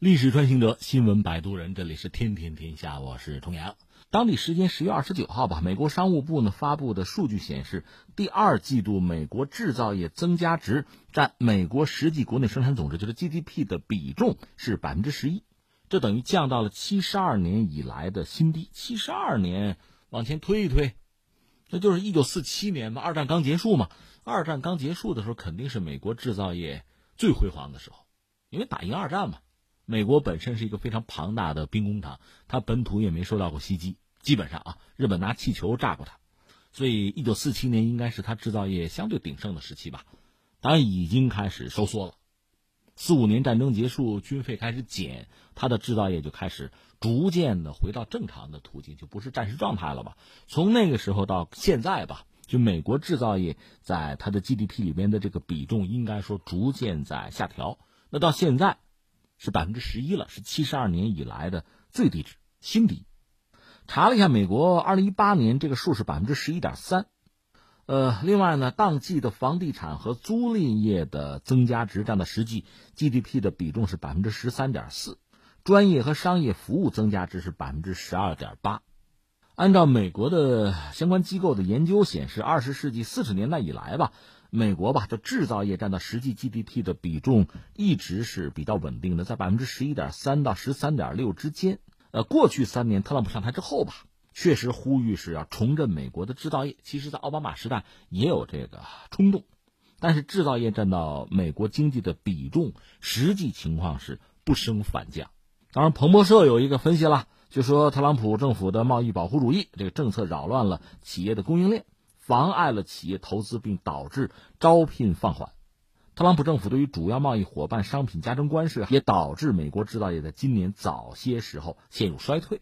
历史穿行者，新闻摆渡人，这里是天天天下，我是重阳。当地时间十月二十九号吧，美国商务部呢发布的数据显示，第二季度美国制造业增加值占美国实际国内生产总值，就是 GDP 的比重是百分之十一，这等于降到了七十二年以来的新低。七十二年往前推一推，那就是一九四七年嘛，二战刚结束嘛。二战刚结束的时候，肯定是美国制造业最辉煌的时候，因为打赢二战嘛。美国本身是一个非常庞大的兵工厂，它本土也没受到过袭击，基本上啊，日本拿气球炸过它，所以一九四七年应该是它制造业相对鼎盛的时期吧。当然已经开始收缩了，四五年战争结束，军费开始减，它的制造业就开始逐渐的回到正常的途径，就不是战时状态了吧？从那个时候到现在吧，就美国制造业在它的 GDP 里面的这个比重，应该说逐渐在下调。那到现在。是百分之十一了，是七十二年以来的最低值，新低。查了一下，美国二零一八年这个数是百分之十一点三。呃，另外呢，当季的房地产和租赁业的增加值占到实际 GDP 的比重是百分之十三点四，专业和商业服务增加值是百分之十二点八。按照美国的相关机构的研究显示，二十世纪四十年代以来吧。美国吧，就制造业占到实际 GDP 的比重一直是比较稳定的，在百分之十一点三到十三点六之间。呃，过去三年特朗普上台之后吧，确实呼吁是要重振美国的制造业。其实，在奥巴马时代也有这个冲动，但是制造业占到美国经济的比重，实际情况是不升反降。当然，彭博社有一个分析了，就说特朗普政府的贸易保护主义这个政策扰乱了企业的供应链。妨碍了企业投资，并导致招聘放缓。特朗普政府对于主要贸易伙伴商品加征关税，也导致美国制造业在今年早些时候陷入衰退。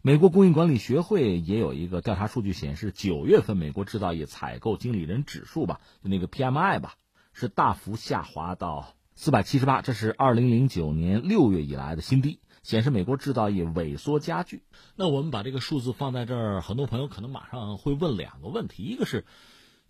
美国工业管理学会也有一个调查数据显示，九月份美国制造业采购经理人指数吧，就那个 PMI 吧，是大幅下滑到四百七十八，这是二零零九年六月以来的新低。显示美国制造业萎缩加剧。那我们把这个数字放在这儿，很多朋友可能马上会问两个问题：一个是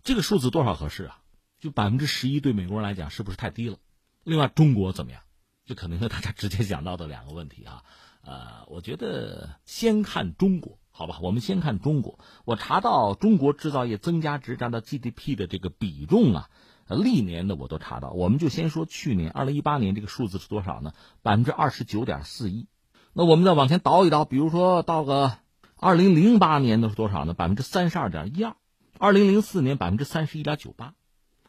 这个数字多少合适啊？就百分之十一对美国人来讲是不是太低了？另外，中国怎么样？这可能是大家直接想到的两个问题啊。呃，我觉得先看中国，好吧？我们先看中国。我查到中国制造业增加值占到 GDP 的这个比重啊。历年的我都查到，我们就先说去年二零一八年这个数字是多少呢？百分之二十九点四一。那我们再往前倒一倒，比如说到个二零零八年的是多少呢？百分之三十二点一二。二零零四年百分之三十一点九八。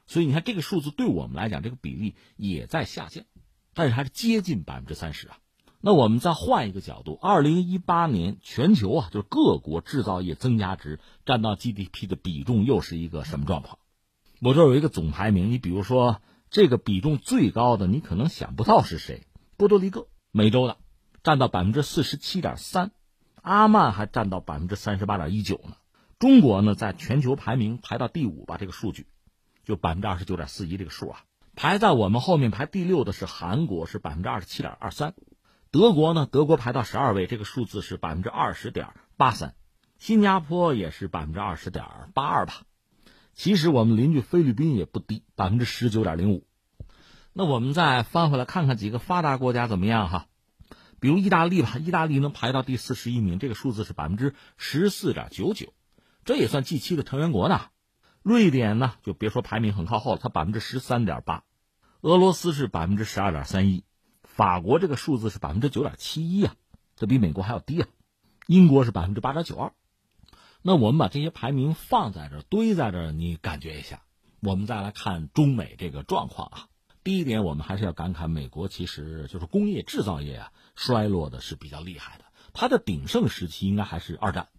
所以你看这个数字对我们来讲，这个比例也在下降，但是还是接近百分之三十啊。那我们再换一个角度，二零一八年全球啊，就是各国制造业增加值占到 GDP 的比重又是一个什么状况？我这儿有一个总排名，你比如说这个比重最高的，你可能想不到是谁，波多黎各，美洲的，占到百分之四十七点三，阿曼还占到百分之三十八点一九呢。中国呢，在全球排名排到第五吧，这个数据，就百分之二十九点四一这个数啊。排在我们后面排第六的是韩国，是百分之二十七点二三，德国呢，德国排到十二位，这个数字是百分之二十点八三，新加坡也是百分之二十点八二吧。其实我们邻居菲律宾也不低，百分之十九点零五。那我们再翻回来看看几个发达国家怎么样哈？比如意大利吧，意大利能排到第四十一名，这个数字是百分之十四点九九，这也算 G 七的成员国呢。瑞典呢，就别说排名很靠后了，它百分之十三点八。俄罗斯是百分之十二点三一，法国这个数字是百分之九点七一啊，这比美国还要低啊。英国是百分之八点九二。那我们把这些排名放在这儿堆在这儿，你感觉一下。我们再来看中美这个状况啊。第一点，我们还是要感慨，美国其实就是工业制造业啊，衰落的是比较厉害的。它的鼎盛时期应该还是二战，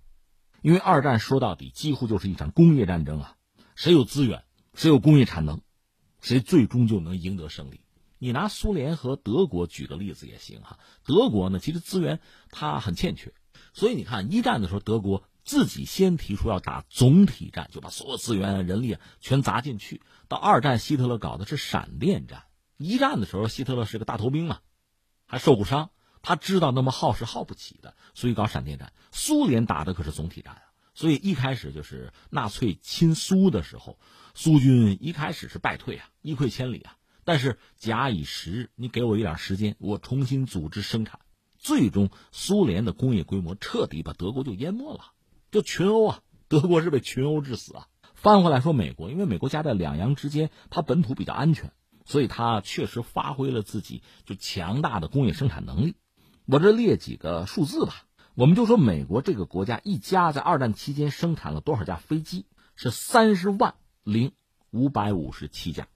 因为二战说到底几乎就是一场工业战争啊。谁有资源，谁有工业产能，谁最终就能赢得胜利。你拿苏联和德国举个例子也行哈。德国呢，其实资源它很欠缺，所以你看一战的时候，德国。自己先提出要打总体战，就把所有资源、人力啊全砸进去。到二战，希特勒搞的是闪电战。一战的时候，希特勒是个大头兵嘛，还受过伤，他知道那么耗是耗不起的，所以搞闪电战。苏联打的可是总体战啊，所以一开始就是纳粹亲苏的时候，苏军一开始是败退啊，一溃千里啊。但是假以时日，你给我一点时间，我重新组织生产，最终苏联的工业规模彻底把德国就淹没了，就群殴啊！德国是被群殴致死啊！翻回来说美国，因为美国夹在两洋之间，它本土比较安全，所以它确实发挥了自己就强大的工业生产能力。我这列几个数字吧，我们就说美国这个国家一家在二战期间生产了多少架飞机？是三十万零五百五十七架，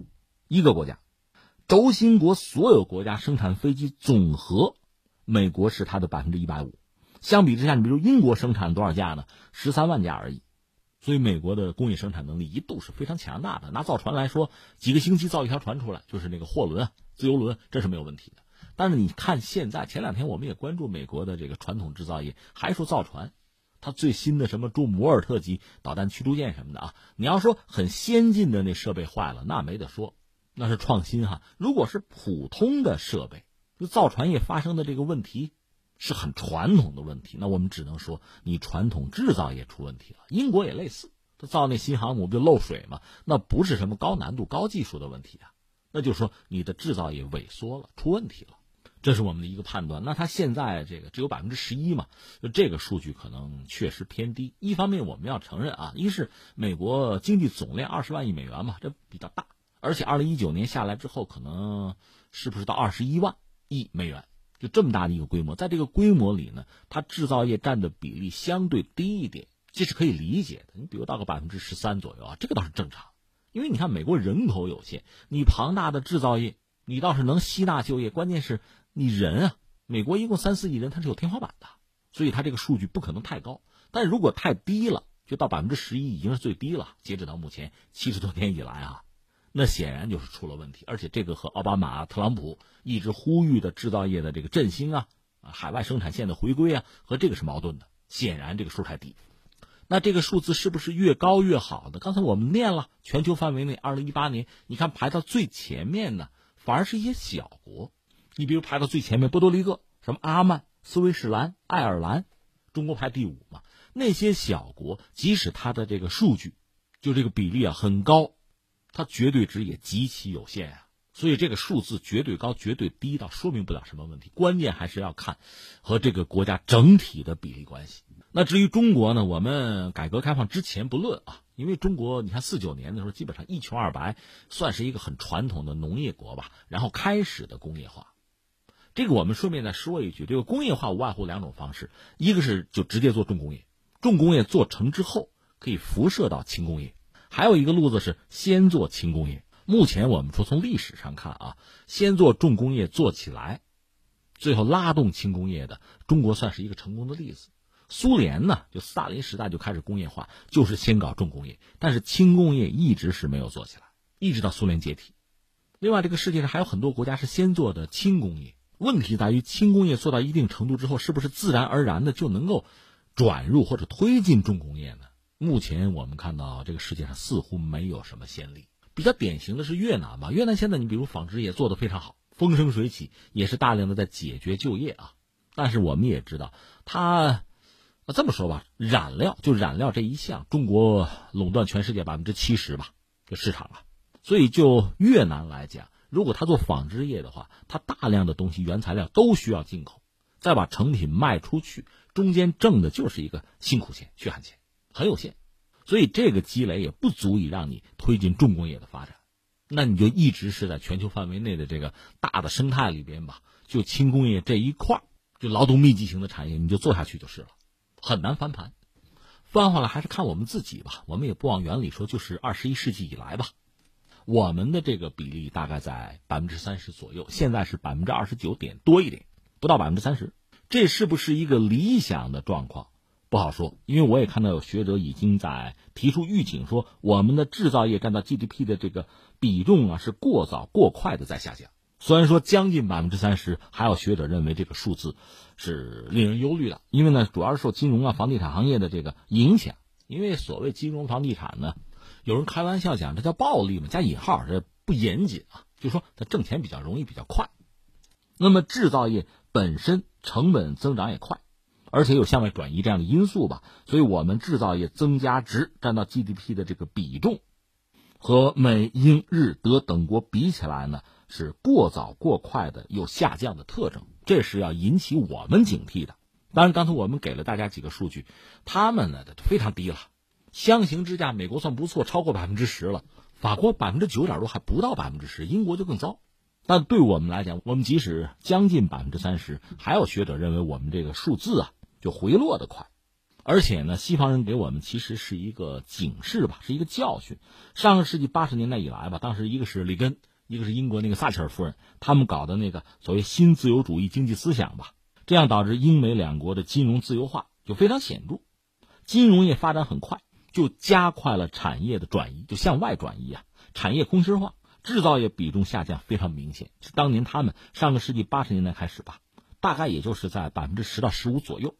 一个国家。轴心国所有国家生产飞机总和，美国是它的百分之一百五。相比之下，你比如英国生产多少架呢？十三万架而已。所以美国的工业生产能力一度是非常强大的。拿造船来说，几个星期造一条船出来，就是那个货轮啊、自由轮，这是没有问题的。但是你看现在，前两天我们也关注美国的这个传统制造业，还说造船，它最新的什么驻摩尔特级导弹驱逐舰什么的啊，你要说很先进的那设备坏了，那没得说。那是创新哈，如果是普通的设备，就造船业发生的这个问题，是很传统的问题，那我们只能说你传统制造业出问题了。英国也类似，他造那新航母不就漏水吗？那不是什么高难度、高技术的问题啊，那就是说你的制造业萎缩了，出问题了，这是我们的一个判断。那它现在这个只有百分之十一嘛，就这个数据可能确实偏低。一方面我们要承认啊，一是美国经济总量二十万亿美元嘛，这比较大。而且，二零一九年下来之后，可能是不是到二十一万亿美元？就这么大的一个规模，在这个规模里呢，它制造业占的比例相对低一点，这是可以理解的。你比如到个百分之十三左右啊，这个倒是正常。因为你看，美国人口有限，你庞大的制造业，你倒是能吸纳就业，关键是你人啊，美国一共三四亿人，它是有天花板的，所以它这个数据不可能太高。但如果太低了，就到百分之十一已经是最低了。截止到目前七十多年以来啊。那显然就是出了问题，而且这个和奥巴马、特朗普一直呼吁的制造业的这个振兴啊、海外生产线的回归啊，和这个是矛盾的。显然这个数太低，那这个数字是不是越高越好呢？刚才我们念了，全球范围内，二零一八年，你看排到最前面的反而是一些小国，你比如排到最前面，波多黎各、什么阿曼、斯威士兰、爱尔兰，中国排第五嘛。那些小国，即使它的这个数据，就这个比例啊很高。它绝对值也极其有限啊，所以这个数字绝对高、绝对低，倒说明不了什么问题。关键还是要看和这个国家整体的比例关系。那至于中国呢，我们改革开放之前不论啊，因为中国你看四九年的时候基本上一穷二白，算是一个很传统的农业国吧，然后开始的工业化。这个我们顺便再说一句，这个工业化无外乎两种方式，一个是就直接做重工业，重工业做成之后可以辐射到轻工业。还有一个路子是先做轻工业。目前我们说从历史上看啊，先做重工业做起来，最后拉动轻工业的中国算是一个成功的例子。苏联呢，就斯大林时代就开始工业化，就是先搞重工业，但是轻工业一直是没有做起来，一直到苏联解体。另外，这个世界上还有很多国家是先做的轻工业，问题在于轻工业做到一定程度之后，是不是自然而然的就能够转入或者推进重工业呢？目前我们看到这个世界上似乎没有什么先例，比较典型的是越南吧。越南现在你比如纺织业做得非常好，风生水起，也是大量的在解决就业啊。但是我们也知道，它这么说吧，染料就染料这一项，中国垄断全世界百分之七十吧，这市场啊。所以就越南来讲，如果他做纺织业的话，他大量的东西原材料都需要进口，再把成品卖出去，中间挣的就是一个辛苦钱、血汗钱。很有限，所以这个积累也不足以让你推进重工业的发展，那你就一直是在全球范围内的这个大的生态里边吧，就轻工业这一块就劳动密集型的产业，你就做下去就是了，很难翻盘。翻回来还是看我们自己吧，我们也不往远里说，就是二十一世纪以来吧，我们的这个比例大概在百分之三十左右，现在是百分之二十九点多一点，不到百分之三十，这是不是一个理想的状况？不好说，因为我也看到有学者已经在提出预警，说我们的制造业占到 GDP 的这个比重啊是过早过快的在下降。虽然说将近百分之三十，还有学者认为这个数字是令人忧虑的，因为呢主要是受金融啊、房地产行业的这个影响。因为所谓金融房地产呢，有人开玩笑讲这叫暴利嘛，加引号，这不严谨啊，就说它挣钱比较容易、比较快。那么制造业本身成本增长也快。而且有向外转移这样的因素吧，所以我们制造业增加值占到 GDP 的这个比重，和美、英、日、德等国比起来呢，是过早过快的有下降的特征，这是要引起我们警惕的。当然，刚才我们给了大家几个数据，他们呢非常低了，相形之下，美国算不错，超过百分之十了，法国百分之九点多还不到百分之十，英国就更糟。但对我们来讲，我们即使将近百分之三十，还有学者认为我们这个数字啊就回落的快。而且呢，西方人给我们其实是一个警示吧，是一个教训。上个世纪八十年代以来吧，当时一个是里根，一个是英国那个撒切尔夫人，他们搞的那个所谓新自由主义经济思想吧，这样导致英美两国的金融自由化就非常显著，金融业发展很快，就加快了产业的转移，就向外转移啊，产业空心化，制造业比重下降非常明显。是当年他们上个世纪八十年代开始吧，大概也就是在百分之十到十五左右。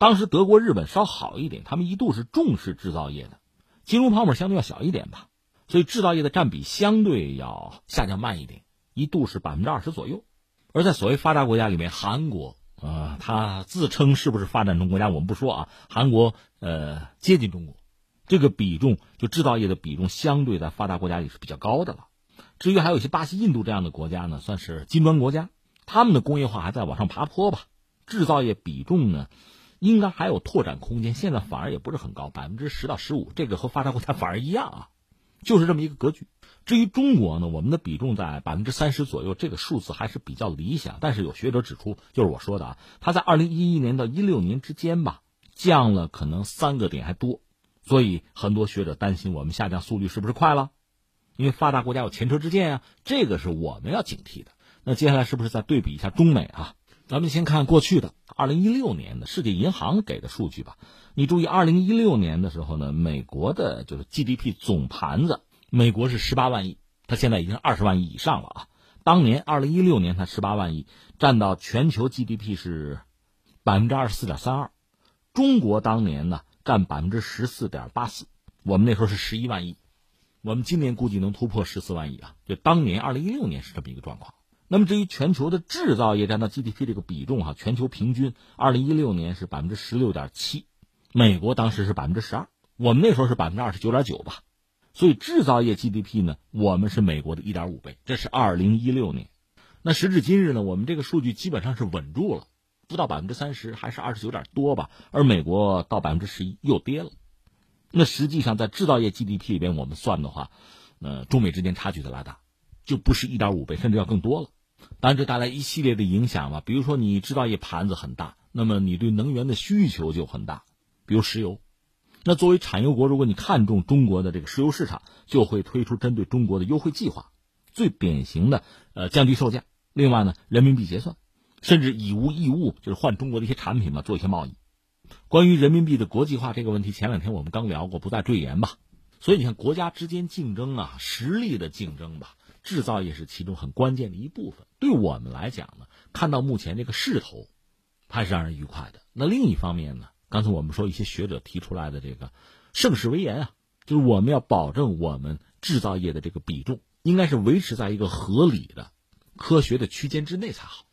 当时德国、日本稍好一点，他们一度是重视制造业的，金融泡沫相对要小一点吧，所以制造业的占比相对要下降慢一点，一度是百分之二十左右。而在所谓发达国家里面，韩国，呃，它自称是不是发展中国家，我们不说啊，韩国呃接近中国，这个比重就制造业的比重相对在发达国家里是比较高的了。至于还有一些巴西、印度这样的国家呢，算是金砖国家，他们的工业化还在往上爬坡吧，制造业比重呢。应该还有拓展空间，现在反而也不是很高，百分之十到十五，这个和发达国家反而一样啊，就是这么一个格局。至于中国呢，我们的比重在百分之三十左右，这个数字还是比较理想。但是有学者指出，就是我说的啊，它在二零一一年到一六年之间吧，降了可能三个点还多，所以很多学者担心我们下降速率是不是快了？因为发达国家有前车之鉴啊，这个是我们要警惕的。那接下来是不是再对比一下中美啊？咱们先看过去的二零一六年的世界银行给的数据吧。你注意，二零一六年的时候呢，美国的就是 GDP 总盘子，美国是十八万亿，它现在已经二十万亿以上了啊。当年二零一六年它十八万亿，占到全球 GDP 是百分之二十四点三二，中国当年呢占百分之十四点八四，我们那时候是十一万亿，我们今年估计能突破十四万亿啊。就当年二零一六年是这么一个状况。那么至于全球的制造业占到 GDP 这个比重哈，全球平均二零一六年是百分之十六点七，美国当时是百分之十二，我们那时候是百分之二十九点九吧，所以制造业 GDP 呢，我们是美国的一点五倍，这是二零一六年。那时至今日呢，我们这个数据基本上是稳住了，不到百分之三十，还是二十九点多吧，而美国到百分之十一又跌了。那实际上在制造业 GDP 里边，我们算的话，呃，中美之间差距在拉大，就不是一点五倍，甚至要更多了。当然，这带来一系列的影响吧。比如说，你制造业盘子很大，那么你对能源的需求就很大，比如石油。那作为产油国，如果你看中中国的这个石油市场，就会推出针对中国的优惠计划。最典型的，呃，降低售价。另外呢，人民币结算，甚至以物易物，就是换中国的一些产品嘛，做一些贸易。关于人民币的国际化这个问题，前两天我们刚聊过，不再赘言吧。所以你看，国家之间竞争啊，实力的竞争吧。制造业是其中很关键的一部分。对我们来讲呢，看到目前这个势头，还是让人愉快的。那另一方面呢，刚才我们说一些学者提出来的这个盛世危言啊，就是我们要保证我们制造业的这个比重应该是维持在一个合理的、科学的区间之内才好。